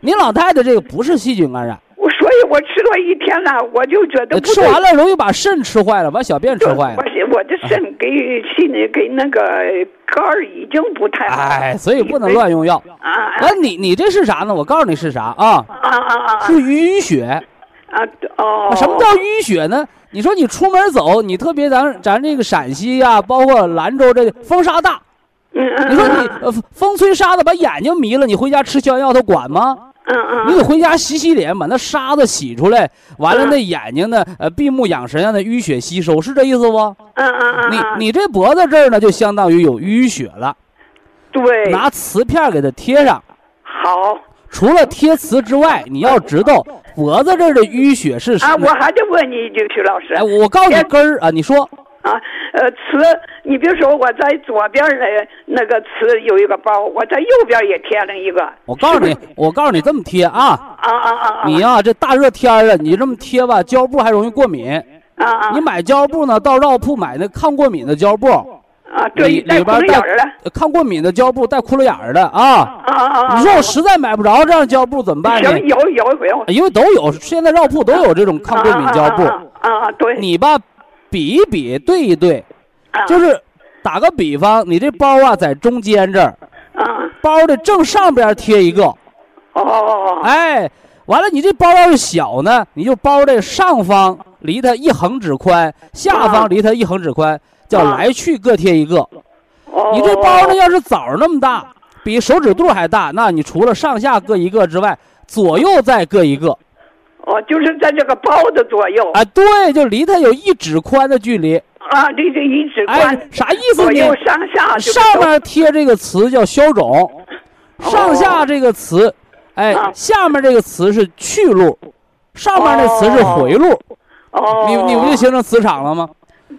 您老太太这个不是细菌感染，我所以我吃了一天了，我就觉得。吃完了容易把肾吃坏了，把小便吃坏了我。是我这肾给心里给那个肝儿已经不太好。哎，所以不能乱用药。啊啊完，你你这是啥呢？我告诉你是啥啊？啊啊啊！是淤血。啊哦。什么叫淤血呢？你说你出门走，你特别咱咱这个陕西呀、包括兰州这个风沙大。你说你呃风吹沙子把眼睛迷了，你回家吃消炎药他管吗？嗯嗯。你得回家洗洗脸，把那沙子洗出来，完了嗯那眼睛呢，呃闭目养神，让那淤血吸收，是这意思不？嗯嗯嗯。你你这脖子这儿呢，就相当于有淤血了。对，拿瓷片给它贴上。好除了贴瓷之外，你要知道脖子这儿的淤血是啊，我还得问你一句，徐老师。哎，我告诉你根儿啊，你说 啊，呃，瓷，你比如说我在左边的那个瓷有一个包，我在右边也贴了一个。我告诉你，我告诉你这么贴啊，啊啊啊啊！你呀、这大热天儿了，你这么贴吧，胶布还容易过敏。啊啊你买胶布呢，到药铺买那抗过敏的胶布，啊，对，里边带。抗过敏的胶布带窟窿眼儿的啊。啊啊啊！你说我实在买不着这样胶布怎么办呢？行，有有有。因为都有，现在药铺都有这种抗过敏胶布。啊啊！对。你吧，比一比，对一对，啊。就是打个比方，你这包啊在中间这儿，啊。包的正上边贴一个，哦哦哎，完了你这包要是小呢，你就包的上方离它一横指宽，下方离它一横指宽，叫啊来去各贴一个。哦。你这包呢，要是枣那么大，比手指肚还大，那你除了上下各一个之外，左右再各一个。哦，就是在这个包的左右啊，对，就离它有一指宽的距离。啊，这这一指哎宽，，啥意思呢？左右上下上面贴这个词叫消肿，上下这个词，哎啊，下面这个词是去路，上面那词是回路，哦，你你不就形成磁场了吗？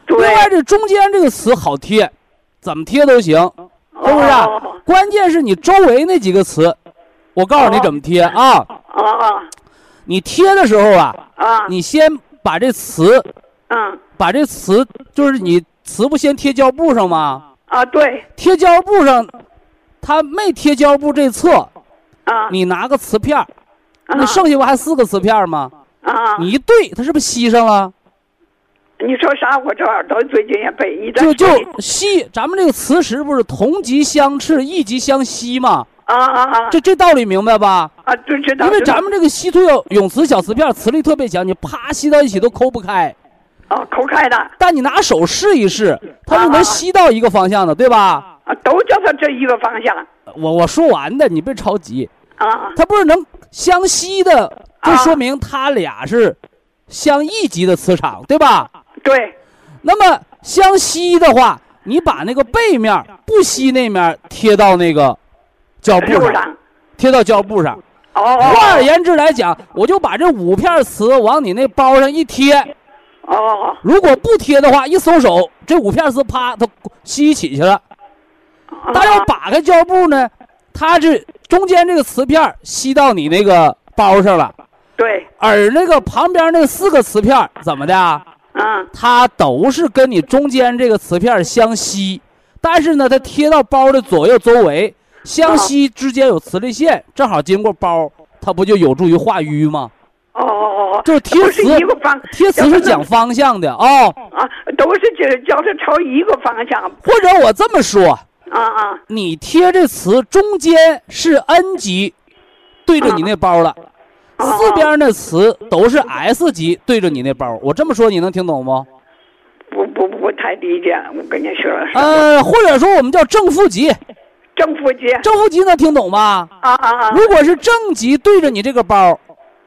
对另外这中间这个词好贴，怎么贴都行，是不是关键是你周围那几个词，我告诉你怎么贴啊。啊啊你贴的时候啊，啊你先把这磁，嗯把这磁就是你磁不先贴胶布上吗？啊对贴胶布上，它没贴胶布这侧，啊你拿个磁片儿，啊那剩下不还四个磁片吗？啊，你一对，它是不是吸上了？你说啥？我这耳朵最近也背，你再就就吸，咱们这个磁石不是同极相斥，异极相吸吗？啊啊啊这这道理明白吧？啊，就知道因为咱们这个稀土有永磁小磁片磁力特别强，你啪吸到一起都抠不开。啊抠开的但你拿手试一试，它是能吸到一个方向的，对吧？啊，都叫它这一个方向我我说完的，你别着急。啊它不是能相吸的，就说明它俩是相异级的磁场，对吧？对那么相吸的话，你把那个背面不吸那面贴到那个胶布上，上。贴到胶布上。哦换而言之来讲，我就把这五片瓷往你那包上一贴，哦哦如果不贴的话，一松手，这五片瓷啪，它吸起去了。哦，但要打开胶布呢，它是中间这个瓷片吸到你那个包上了，对。而那个旁边那四个瓷片怎么的啊？嗯。它都是跟你中间这个瓷片相吸，但是呢，它贴到包的左右周围，相吸之间有磁力线，正好经过包，它不就有助于化瘀吗？哦哦哦，就是贴都是一个方，贴磁是讲方向的啊，啊，都是这叫它朝一个方向。或者我这么说，啊啊。你贴这磁中间是 N 级，对着你那包了，啊四边那磁都是 S 级对着你那包。我这么说你能听懂不？不不不太理解，我跟你说了，呃，或者说我们叫正负极，正负极正负极能听懂吗？啊啊啊如果是正极对着你这个包，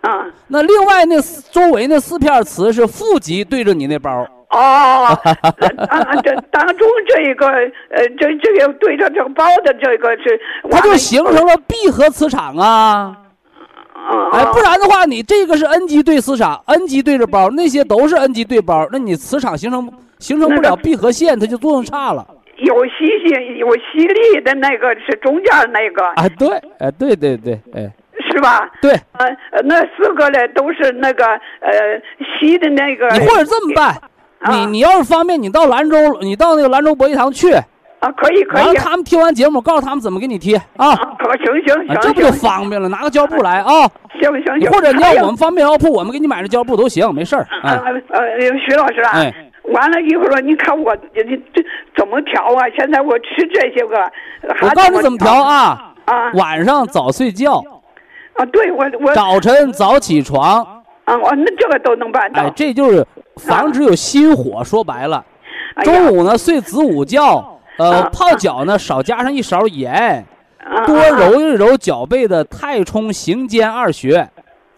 啊那另外那四周围那四片磁是负极对着你那包。哦，啊，这当中这一个呃，这这个对着这个包的这个是，它就形成了闭合磁场啊！啊，哎，不然的话，你这个是 N 级对磁场，N 级对着包，那些都是 N 级对包，那你磁场形成形成不了闭合线，它就作用差了。有吸性有吸力的那个是中间那个，啊，对，哎，对对对，哎，是吧？对，那四个嘞都是那个呃吸的那个。你或者这么办，你啊你要是方便，你到兰州，你到那个兰州博医堂去，啊，可以可以。完了他们听完节目，告诉他们怎么给你贴啊，啊，可行行行，啊这不就方便了？拿个胶布来啊，行行行。或者你要我们方便药铺，我们给你买这胶布都行，没事儿。啊哎，呃，徐老师啊，哎完了一会儿你看我这这这怎么调啊？现在我吃这些个，我告诉你怎么调啊，啊晚上早睡觉，啊！对我我早晨早起床，啊，我那这个都能办到。哎，这就是防止有心火。说白了，中午呢睡子午觉，呃啊，泡脚呢少加上一勺盐，多揉一揉脚背的太冲、行间二穴。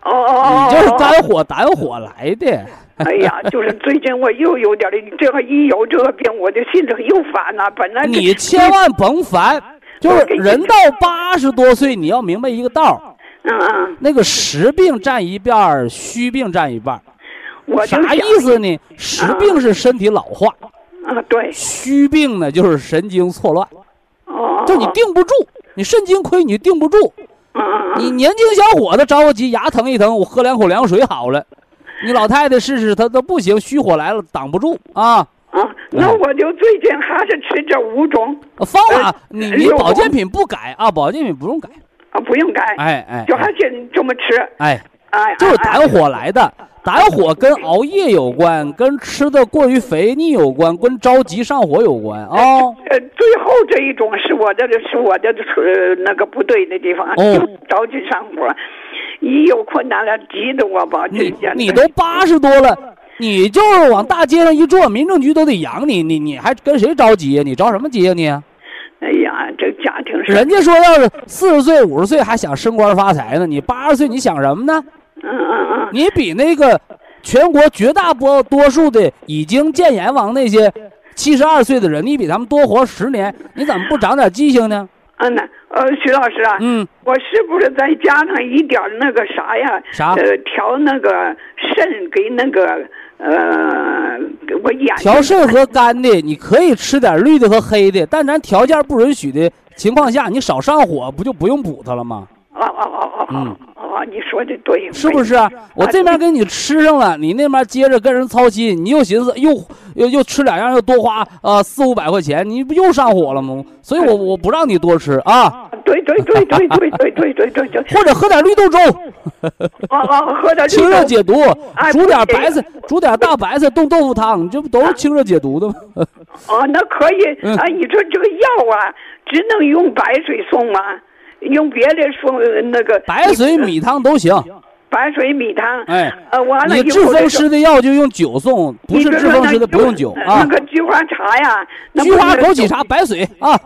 哦哦哦，你这是哦肝火胆火来的。哎呀，就是最近我又有点儿这个一有这个病，我就心里又烦呐、本来你千万甭烦，就是人到八十多岁，你要明白一个道儿，嗯嗯，那个实病占一半儿，虚病占一半儿。我啥意思呢？实病是身体老化，啊，对，虚病呢就是神经错乱，哦，就你定不住，你肾精亏，你定不住。嗯嗯你年轻小伙子着个急，牙疼一疼，我喝两口凉水好了。你老太太试试，她都不行，虚火来了挡不住啊。嗯啊，那我就最近还是吃这五种方法呃你你保健品不改啊，保健品不用改。啊，不用改，哎哎，就还是这么吃，哎，哎，就是哎胆火来的。胆火跟熬夜有关，跟吃的过于肥腻有关，跟着急上火有关啊。呃，最后这一种是我的，是我的呃那个不对的地方，哦就着急上火，一有困难了，急得我吧，你你都八十多了，你就是往大街上一坐，民政局都得养你，你你还跟谁着急呀？你着什么急呀你？哎呀，这家庭是，人家说要是四十岁、五十岁还想升官发财呢，你八十岁你想什么呢？嗯嗯嗯，你比那个全国绝大多多数的已经见阎王那些七十二岁的人，你比他们多活十年，你怎么不长点记性呢？嗯呐，呃，徐老师啊，嗯，我是不是再加上一点那个啥呀？啥呃，调那个肾给那个呃，我眼调肾和肝的，你可以吃点绿的和黑的，但咱条件不允许的情况下，你少上火，不就不用补它了吗？哦哦哦哦嗯哦哦，你说的对，是不是？我这边给你吃上了，你那边接着跟人操心，你又寻思又又又吃两样，又多花呃四五百块钱，你不又上火了吗？所以我我不让你多吃啊，对对对对对对对对对对，或者喝点绿豆粥，啊啊，喝点清热解毒哎，煮点白菜，煮点大白菜炖豆腐汤，这不都是清热解毒的吗？啊，那可以嗯啊。你说这个药啊，只能用白水送吗？用别的送呃那个白水米汤都行，白水米汤。哎，呃，完了你以后这个治风湿的药就用酒送，不是治风湿的不用酒呃啊那。个菊花茶呀，菊花枸杞茶白水啊，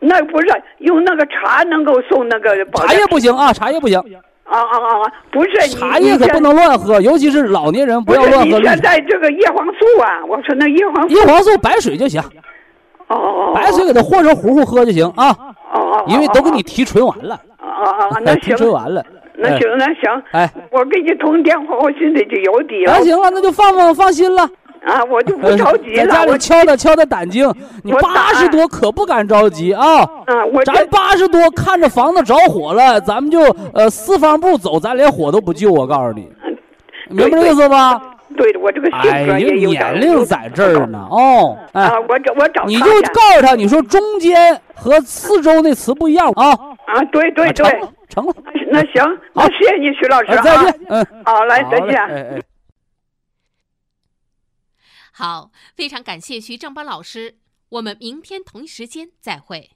那不是用那个茶能够送那个茶叶不行啊，茶叶不行，啊啊啊啊！不是茶叶可不。能乱喝，尤其是老年人不不要乱喝现。在这个叶黄素啊，我说那叶黄素叶黄素白水就行，哦哦哦白水给它和成糊糊喝就行啊，哦哦，因为都给你提纯完了，啊啊啊，那提行纯完了。那行那行，哎，我给你通电话，我心里就有底了那行了，那就放放放心了。啊，我就不着急了。在家里我敲打敲打胆经，你八十多可不敢着急啊。啊，我这咱八十多看着房子着火了，咱们就呃四方步走，咱连火都不救。我告诉你，明白这意思吧？对的，我这个性哎，格你也有点年龄在这儿呢，哦，哎啊，，我找我找你就告诉他，你说中间和四周那词不一样啊。啊，对对对啊成，了，成了，那行，好谢谢你，徐老师哎啊，再见，嗯，好，来再见。哎哎。好，非常感谢徐正邦老师，我们明天同一时间再会。